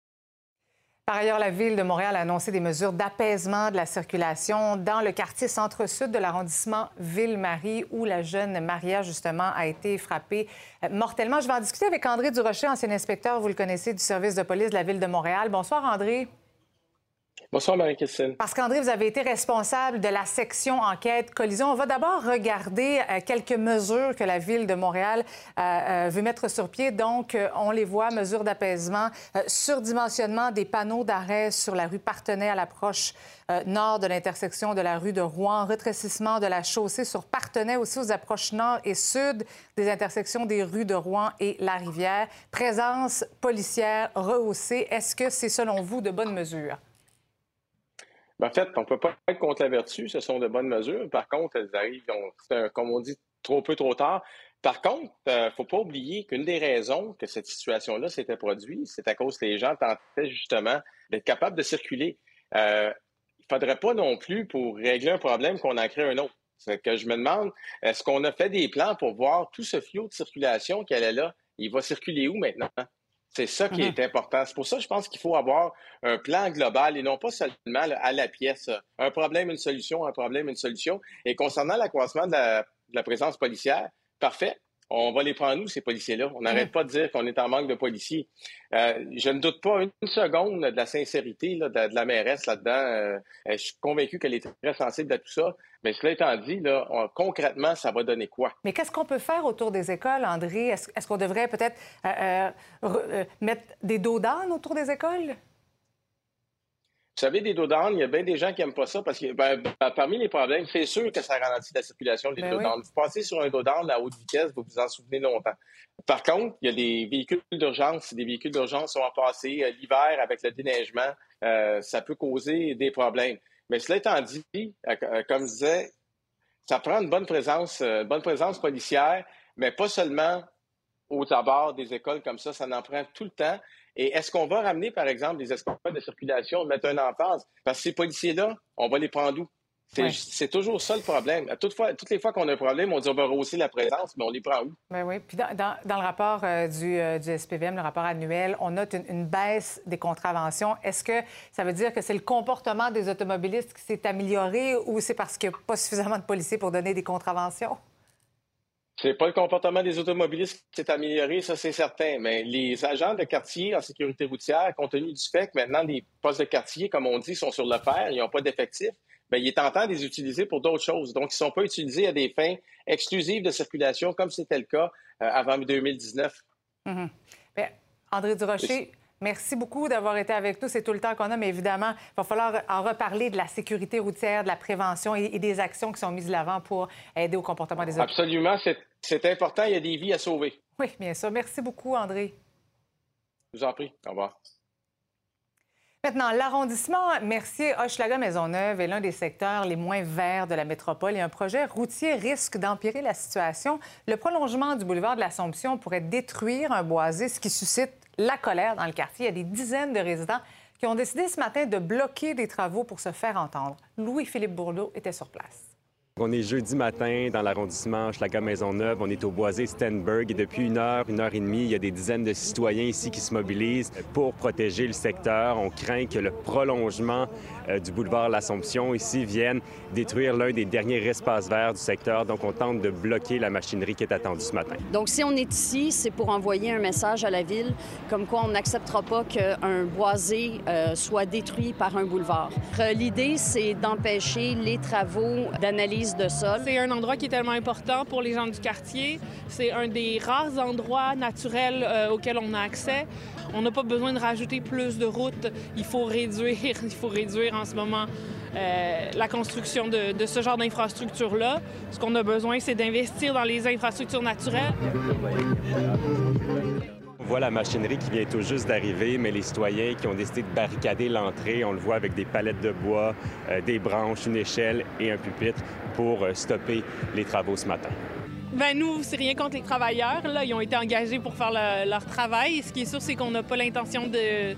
Par ailleurs, la Ville de Montréal a annoncé des mesures d'apaisement de la circulation dans le quartier centre-sud de l'arrondissement Ville-Marie, où la jeune Maria, justement, a été frappée euh, mortellement. Je vais en discuter avec André Durocher, ancien inspecteur, vous le connaissez, du service de police de la Ville de Montréal. Bonsoir, André. Bonsoir, Marie-Christine. Parce qu'André, vous avez été responsable de la section enquête collision. On va d'abord regarder euh, quelques mesures que la Ville de Montréal euh, euh, veut mettre sur pied. Donc, on les voit, mesures d'apaisement, surdimensionnement des panneaux d'arrêt sur la rue Partenay à l'approche nord de l'intersection de la rue de Rouen, rétrécissement de la chaussée sur Partenay aussi aux approches nord et sud des intersections des rues de Rouen et La Rivière, présence policière rehaussée. Est-ce que c'est, selon vous, de bonnes mesures? Ben, en fait, on ne peut pas être contre la vertu, ce sont de bonnes mesures. Par contre, elles arrivent, comme on dit, trop peu, trop tard. Par contre, il euh, ne faut pas oublier qu'une des raisons que cette situation-là s'était produite, c'est à cause que les gens tentaient justement d'être capables de circuler. Euh, il ne faudrait pas non plus, pour régler un problème, qu'on en crée un autre. C'est que je me demande, est-ce qu'on a fait des plans pour voir tout ce flot de circulation qui allait là? Il va circuler où maintenant? C'est ça qui est mhm. important. C'est pour ça que je pense qu'il faut avoir un plan global et non pas seulement à la pièce. Un problème, une solution, un problème, une solution. Et concernant l'accroissement de la présence policière, parfait on va les prendre nous, ces policiers-là? On n'arrête pas de dire qu'on est en manque de policiers. Euh, je ne doute pas une seconde de la sincérité de, la mairesse là-dedans. Euh, je suis convaincu qu'elle est très sensible à tout ça. Mais cela étant dit, là, concrètement, ça va donner quoi? Mais qu'est-ce qu'on peut faire autour des écoles, André? Est-ce, qu'on devrait peut-être euh, mettre des dos d'âne autour des écoles? Vous savez, des dos il y a bien des gens qui n'aiment pas ça parce que ben, ben, parmi les problèmes, c'est sûr que ça ralentit la circulation des ben dos Vous passez sur un dos à haute vitesse, vous vous en souvenez longtemps. Par contre, il y a des véhicules d'urgence. Si des véhicules d'urgence sont en passé euh, l'hiver avec le déneigement, euh, ça peut causer des problèmes. Mais cela étant dit, euh, comme je disais, ça prend une bonne présence, une bonne présence policière, mais pas seulement aux abords des écoles comme ça, ça en prend tout le temps. Et est-ce qu'on va ramener, par exemple, des escouades de circulation, mettre un emphase? Parce que ces policiers-là, on va les prendre où? C'est toujours ça le problème. Toutefois, toutes les fois qu'on a un problème, on dit on va rehausser la présence, mais on les prend où? Bien oui. Puis dans, le rapport euh, du, euh, du, SPVM, le rapport annuel, on note une, une baisse des contraventions. Est-ce que ça veut dire que c'est le comportement des automobilistes qui s'est amélioré ou c'est parce qu'il n'y a pas suffisamment de policiers pour donner des contraventions? C'est pas le comportement des automobilistes qui s'est amélioré, ça c'est certain, mais les agents de quartier en sécurité routière, compte tenu du fait que maintenant les postes de quartier, comme on dit, sont sur le fer, ils n'ont pas d'effectifs, bien, il est tentant de les utiliser pour d'autres choses. Donc, ils ne sont pas utilisés à des fins exclusives de circulation, comme c'était le cas euh, avant 2019. Mm André Durocher, Merci beaucoup d'avoir été avec nous. C'est tout le temps qu'on a, mais évidemment, il va falloir en reparler de la sécurité routière, de la prévention et, des actions qui sont mises de l'avant pour aider au comportement des autres. Absolument, c'est important. Il y a des vies à sauver. Oui, bien sûr. Merci beaucoup, André. Je vous en prie. Au revoir. Maintenant, l'arrondissement Mercier-Hochelaga-Maisonneuve est l'un des secteurs les moins verts de la métropole et un projet routier risque d'empirer la situation. Le prolongement du boulevard de l'Assomption pourrait détruire un boisé, ce qui suscite la colère dans le quartier. Il y a des dizaines de résidents qui ont décidé ce matin de bloquer des travaux pour se faire entendre. Louis-Philippe Bourleau était sur place. On est jeudi matin dans l'arrondissement Schlager-Maisonneuve. On est au boisé Stenberg et depuis une heure, une heure et demie, il y a des dizaines de citoyens ici qui se mobilisent pour protéger le secteur. On craint que le prolongement euh, du boulevard L'Assomption ici vienne détruire l'un des derniers espaces verts du secteur. Donc, on tente de bloquer la machinerie qui est attendue ce matin. Donc, si on est ici, c'est pour envoyer un message à la ville comme quoi on n'acceptera pas qu'un boisé euh, soit détruit par un boulevard. Euh, l'idée, c'est d'empêcher les travaux d'analyse c'est un endroit qui est tellement important pour les gens du quartier. C'est un des rares endroits naturels euh, auxquels on a accès. On n'a pas besoin de rajouter plus de routes. Il faut réduire, il faut réduire en ce moment euh, la construction de, de ce genre d'infrastructure-là. Ce qu'on a besoin, c'est d'investir dans les infrastructures naturelles. Voit la machinerie qui vient tout juste d'arriver, mais les citoyens qui ont décidé de barricader l'entrée, on le voit avec des palettes de bois, euh, des branches, une échelle et un pupitre pour euh, stopper les travaux ce matin. Ben nous, c'est rien contre les travailleurs. Ils ont été engagés pour faire leur travail. Ce qui est sûr, c'est qu'on n'a pas l'intention de,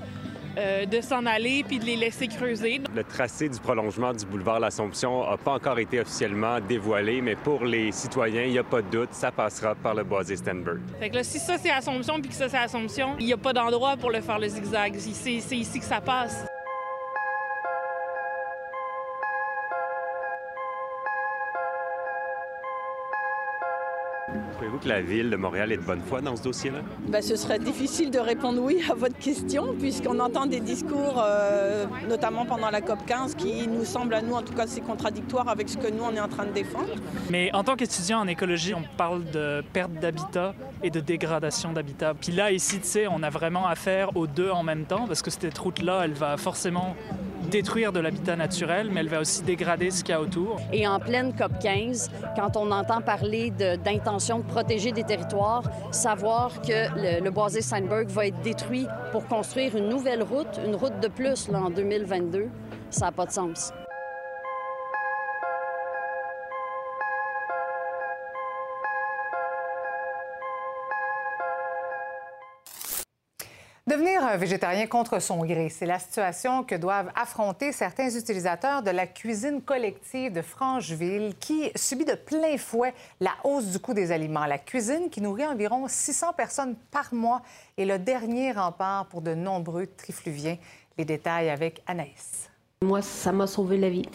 euh, de s'en aller puis de les laisser creuser. Le tracé du prolongement du boulevard L'Assomption n'a pas encore été officiellement dévoilé, mais pour les citoyens, il n'y a pas de doute, ça passera par le boisé Stenberg. Fait que là, si ça c'est Assomption puis que ça c'est Assomption, il n'y a pas d'endroit pour le faire le zigzag. C'est ici que ça passe. Trouvez-vous que la Ville de Montréal est de bonne foi dans ce dossier-là? Bien, ce serait difficile de répondre oui à votre question, puisqu'on entend des discours, euh, notamment pendant la COP 15, qui nous semblent à nous, en tout cas, c'est contradictoire avec ce que nous, on est en train de défendre. Mais en tant qu'étudiant en écologie, on parle de perte d'habitat et de dégradation d'habitat. Puis là, ici, tu sais, on a vraiment affaire aux deux en même temps, parce que cette route-là, elle va forcément détruire de l'habitat naturel, mais elle va aussi dégrader ce qu'il y a autour. Et en pleine COP 15, quand on entend parler d'intention de, protéger des territoires, savoir que le, boisé Steinberg va être détruit pour construire une nouvelle route, une route de plus là, en 2022, ça n'a pas de sens. Devenir végétarien contre son gré, c'est la situation que doivent affronter certains utilisateurs de la cuisine collective de Francheville qui subit de plein fouet la hausse du coût des aliments. La cuisine qui nourrit environ 600 personnes par mois est le dernier rempart pour de nombreux trifluviens. Les détails avec Anaïs. Moi, ça m'a sauvé la vie.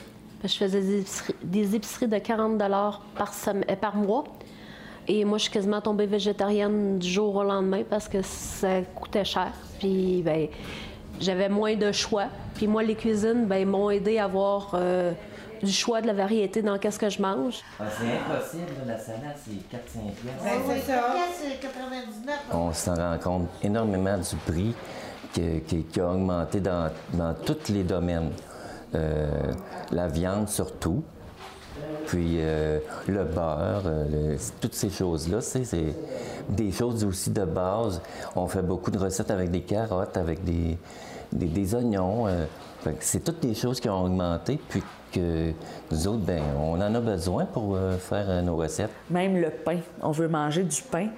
Je faisais des épiceries, de 40 par, par mois. Et moi, je suis quasiment tombée végétarienne du jour au lendemain parce que ça coûtait cher. Puis, ben, j'avais moins de choix. Puis moi, les cuisines, ben, m'ont aidé à avoir euh, du choix, de la variété dans qu'est-ce que je mange. Ah, c'est impossible, la salade, c'est 4-5 ben, c'est ça. On s'en rend compte énormément du prix qui, a augmenté dans, tous les domaines. Euh, la viande surtout. Puis euh, le beurre, euh, toutes ces choses-là, c'est des choses aussi de base. On fait beaucoup de recettes avec des carottes, avec des, des, oignons. Euh, c'est toutes des choses qui ont augmenté, puis que nous autres, ben, on en a besoin pour faire nos recettes. Même le pain, on veut manger du pain.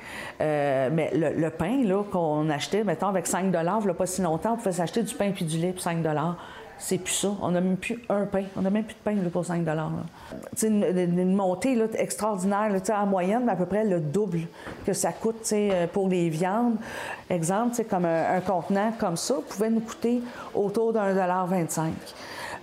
mais le, pain qu'on achetait, mettons, avec 5 il n'y a pas si longtemps, on pouvait s'acheter du pain puis du lait pour 5 c'est plus ça. On n'a même plus un pain. On n'a même plus de pain pour 5 C'est une, une, montée là, extraordinaire. En moyenne, à peu près le double que ça coûte euh, pour les viandes. Exemple, comme un, contenant comme ça pouvait nous coûter autour d'un dollar 25.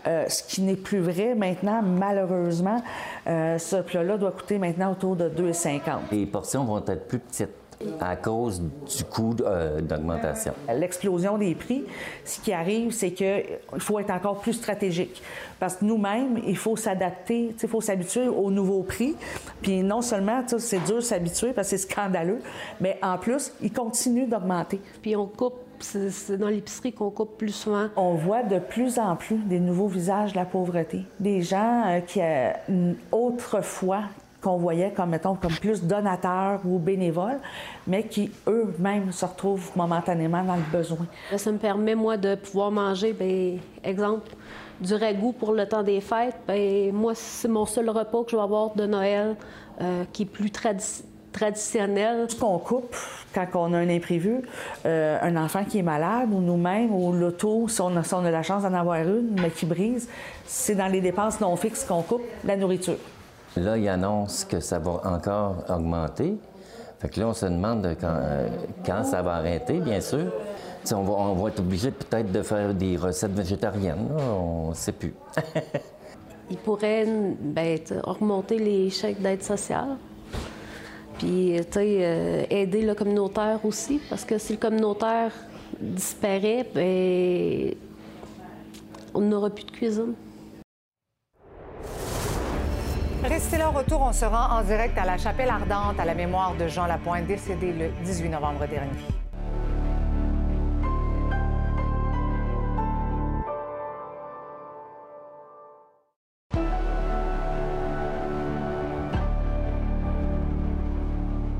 Euh, ce qui n'est plus vrai maintenant, malheureusement. Euh, ce plat-là doit coûter maintenant autour de 2,50. Les portions vont être plus petites à cause du coût euh, d'augmentation. L'explosion des prix, ce qui arrive, c'est qu'il faut être encore plus stratégique. Parce que nous-mêmes, il faut s'adapter, il faut s'habituer aux nouveaux prix. Puis non seulement, c'est dur de s'habituer parce que c'est scandaleux, mais en plus, ils continuent d'augmenter. Puis on coupe c'est dans l'épicerie qu'on coupe plus souvent. On voit de plus en plus des nouveaux visages de la pauvreté. Des gens euh, qui, euh, autrefois, qu'on voyait comme, mettons, comme plus donateurs ou bénévoles, mais qui, eux-mêmes, se retrouvent momentanément dans le besoin. Ça me permet, moi, de pouvoir manger, bien, exemple, du ragoût pour le temps des fêtes. Bien, moi, c'est mon seul repas que je vais avoir de Noël euh, qui est plus traditionnel. Ce qu'on coupe quand on a un imprévu, euh, un enfant qui est malade ou nous-mêmes ou l'auto, si, on a la chance d'en avoir une, mais qui brise, c'est dans les dépenses non fixes qu'on coupe la nourriture. Là, il annonce que ça va encore augmenter. Fait que là, on se demande quand, euh, quand ça va arrêter, bien sûr. on va, on va, être obligé peut-être de faire des recettes végétariennes. on ne sait plus. il pourrait ben, augmenter les chèques d'aide sociale. Puis, euh, aider le communautaire aussi, parce que si le communautaire disparaît, ben, on n'aura plus de cuisine. Restez là, retour, on se rend en direct à la chapelle ardente à la mémoire de Jean Lapointe, décédé le 18 novembre dernier.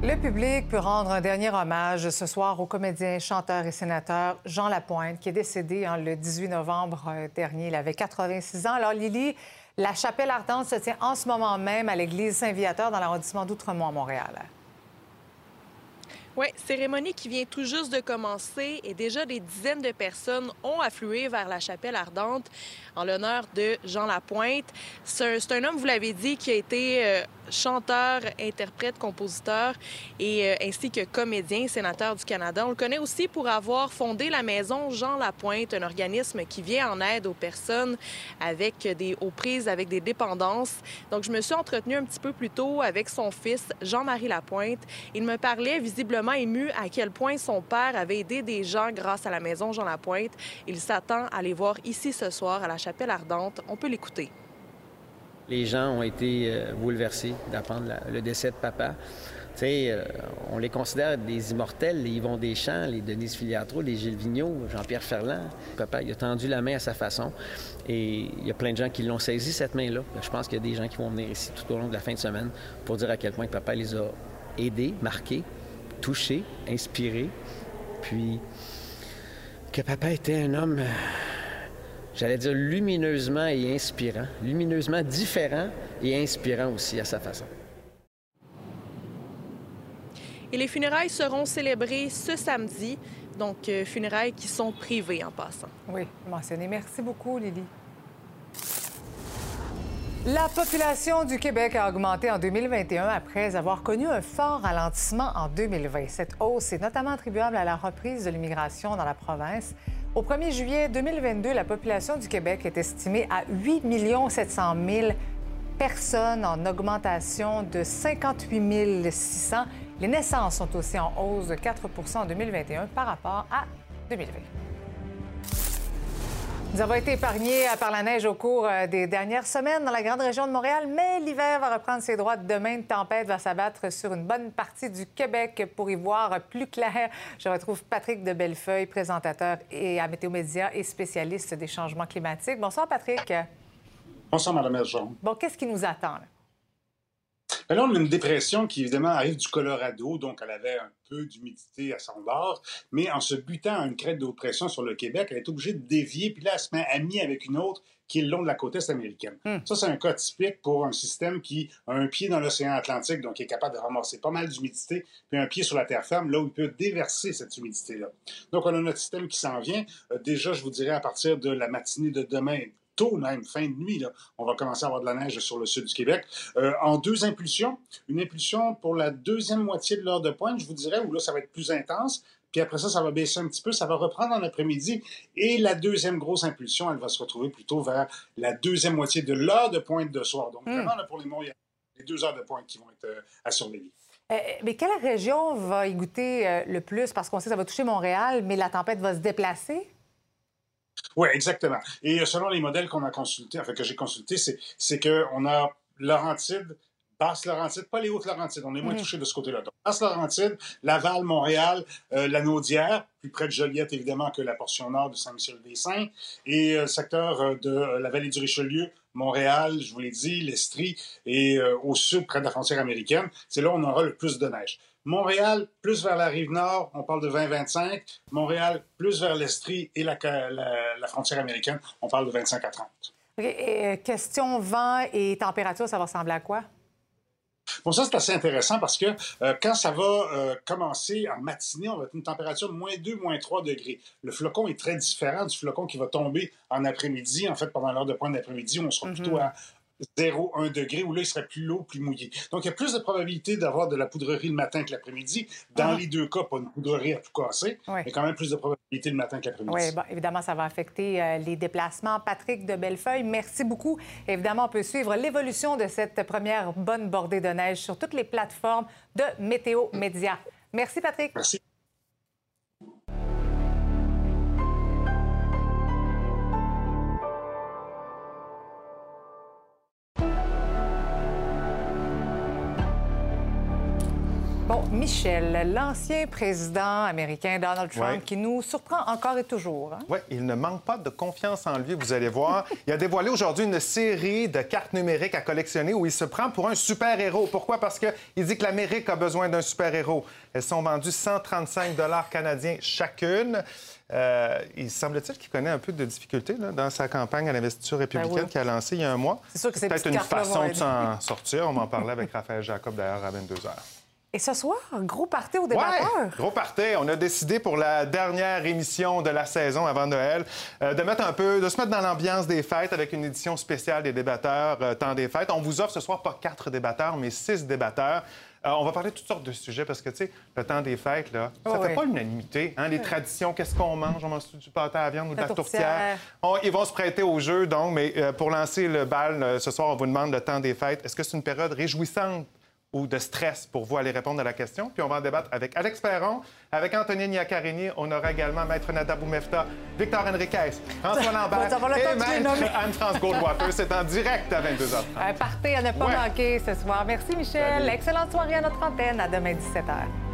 Le public peut rendre un dernier hommage ce soir au comédien, chanteur et sénateur Jean Lapointe, qui est décédé hein, le 18 novembre euh, dernier. Il avait 86 ans. Alors, Lily, la chapelle ardente se tient en ce moment même à l'église Saint-Viateur dans l'arrondissement d'Outremont à Montréal. Oui, cérémonie qui vient tout juste de commencer et déjà des dizaines de personnes ont afflué vers la chapelle ardente en l'honneur de Jean Lapointe. C'est un, homme, vous l'avez dit, qui a été euh, chanteur, interprète, compositeur et euh, ainsi que comédien, sénateur du Canada. On le connaît aussi pour avoir fondé la maison Jean Lapointe, un organisme qui vient en aide aux personnes avec des, aux prises avec des dépendances. Donc, je me suis entretenue un petit peu plus tôt avec son fils, Jean-Marie Lapointe. Il me parlait visiblement ému à quel point son père avait aidé des gens grâce à la maison Jean Lapointe. Il s'attend à les voir ici ce soir à la chapelle ardente. On peut l'écouter. Les gens ont été euh, bouleversés d'apprendre le décès de papa. Euh, on les considère des immortels, les Yvon Deschamps, les Denise Filiatro, les Gilles Vigneault, Jean-Pierre Ferland. Papa, il a tendu la main à sa façon et il y a plein de gens qui l'ont saisi, cette main-là. Je pense qu'il y a des gens qui vont venir ici tout au long de la fin de semaine pour dire à quel point papa les a aidés, marqués, touchés, inspirés, puis que papa était un homme... Euh, j'allais dire lumineusement et inspirant, lumineusement différent et inspirant aussi à sa façon. Et les funérailles seront célébrées ce samedi, donc euh, funérailles qui sont privées en passant. Oui, mentionné. Merci beaucoup, Lily. La population du Québec a augmenté en 2021 après avoir connu un fort ralentissement en 2020. Cette hausse est notamment attribuable à la reprise de l'immigration dans la province. Au 1er juillet 2022, la population du Québec est estimée à 8 700 000 personnes en augmentation de 58 600. Les naissances sont aussi en hausse de 4% en 2021 par rapport à 2020. Nous avons été épargnés par la neige au cours euh, des dernières semaines dans la grande région de Montréal, mais l'hiver va reprendre ses droits. Demain, une tempête va s'abattre sur une bonne partie du Québec. Pour y voir plus clair, je retrouve Patrick de Bellefeuille, présentateur et à Météo Média et spécialiste des changements climatiques. Bonsoir, Patrick. Bonsoir, Mme Jean. Bon, qu'est-ce qui nous attend? Ben là, on a une dépression qui, évidemment, arrive du Colorado, donc elle avait un peu d'humidité à son bord, mais en se butant à une crête de pression sur le Québec, elle est obligée de dévier, puis là, elle se met amie avec une autre qui est le long de la côte est américaine. Hmm. Ça, c'est un cas typique pour un système qui a un pied dans l'océan Atlantique, donc qui est capable de ramasser pas mal d'humidité, puis un pied sur la terre ferme, là où il peut déverser cette humidité-là. Donc, on a notre système qui s'en vient. Euh, déjà, je vous dirais, à partir de la matinée de demain, tôt même, fin de nuit, on va commencer à avoir de la neige sur le sud du Québec. Euh, en deux impulsions, une impulsion pour la deuxième moitié de l'heure de pointe, je vous dirais, où là, ça va être plus intense. Puis après ça, ça va baisser un petit peu, ça va reprendre en après-midi. Et la deuxième grosse impulsion, elle va se retrouver plutôt vers la deuxième moitié de l'heure de pointe de soir. Donc, hmm. vraiment, là, pour les a les deux heures de pointe qui vont être euh, à surveiller. Euh, mais quelle région va y goûter le plus? Parce qu'on sait que ça va toucher Montréal, mais la tempête va se déplacer? Oui, exactement. Et selon les modèles qu'on a consultés, enfin que j'ai consultés, c'est qu'on a Laurentide, Basse-Laurentide, pas les Hautes-Laurentides, on est moins mhm. touché de ce côté-là. Basse-Laurentide, Laval, Montréal, euh, la Naudière, plus près de Joliette, évidemment, que la portion nord de Saint-Michel-des-Saints, et euh, le secteur euh, de la vallée du Richelieu, Montréal, je vous l'ai dit, l'Estrie, et au sud, près de la frontière américaine. C'est là où on aura le plus de neige. Montréal, plus vers la rive nord, on parle de 20-25. Montréal, plus vers l'Estrie et la, frontière américaine, on parle de 25 à 30. Euh, question vent et température, ça va ressembler à quoi? Bon, ça, c'est assez intéressant parce que euh, quand ça va euh, commencer en matinée, on va être une température de moins 2, moins 3 degrés. Le flocon est très différent du flocon qui va tomber en après-midi. En fait, pendant l'heure de pointe d'après-midi, on sera plutôt mm-hmm. à 0,1 degré, où là, il serait plus lourd, plus mouillé. Donc, il y a plus de probabilité d'avoir de la poudrerie le matin que l'après-midi. Dans ah. les deux cas, pas une poudrerie à tout casser, mais quand même plus de probabilité le matin que l'après-midi. Oui, bon, évidemment, ça va affecter euh, les déplacements. Patrick de Bellefeuille, merci beaucoup. Évidemment, on peut suivre l'évolution de cette première bonne bordée de neige sur toutes les plateformes de Météo Média. Merci, Patrick. Merci. Bon, Michel, l'ancien président américain Donald Trump, qui nous surprend encore et toujours. Hein? Oui, il ne manque pas de confiance en lui, vous allez voir. il a dévoilé aujourd'hui une série de cartes numériques à collectionner où il se prend pour un super-héros. Pourquoi? Parce qu'il dit que l'Amérique a besoin d'un super-héros. Elles sont vendues 135 canadiens chacune. Euh, il semble-t-il qu'il connaît un peu de difficultés dans sa campagne à l'investiture ben républicaine qu'il a lancée il y a un mois. C'est sûr que c'est peut-être une façon de s'en sortir. On m'en parlait avec Raphaël Jacob d'ailleurs à 22 h. Et ce soir, gros party au débatteur. Ouais, gros party. On a décidé pour la dernière émission de la saison avant Noël euh, de mettre un peu, de se mettre dans l'ambiance des fêtes avec une édition spéciale des débatteurs euh, temps des fêtes. On vous offre ce soir pas quatre débatteurs, mais six débatteurs. Euh, on va parler de toutes sortes de sujets parce que, tu sais, le temps des fêtes, là, ça Oh fait oui. pas l'unanimité. Hein? Les traditions, qu'est-ce qu'on mange? On mange du pâté à la viande ou de La la tourtière? On- ils vont se prêter au jeu, donc, mais pour lancer le bal ce soir, on vous demande le temps des fêtes. Est-ce que c'est une période réjouissante? Ou de stress pour vous aller répondre à la question? Puis on va en débattre avec Alex Perron, avec Antonine Niacarini. On aura également Maître Nada Boumefta, Victor Enriquez, François Lambert et Maître. Anne-France Goldwater. C'est en direct à 22h30. Un party à ne pas Ouais. manquer ce soir. Merci, Michel. Salut. Excellente soirée à notre antenne. À demain, 17h.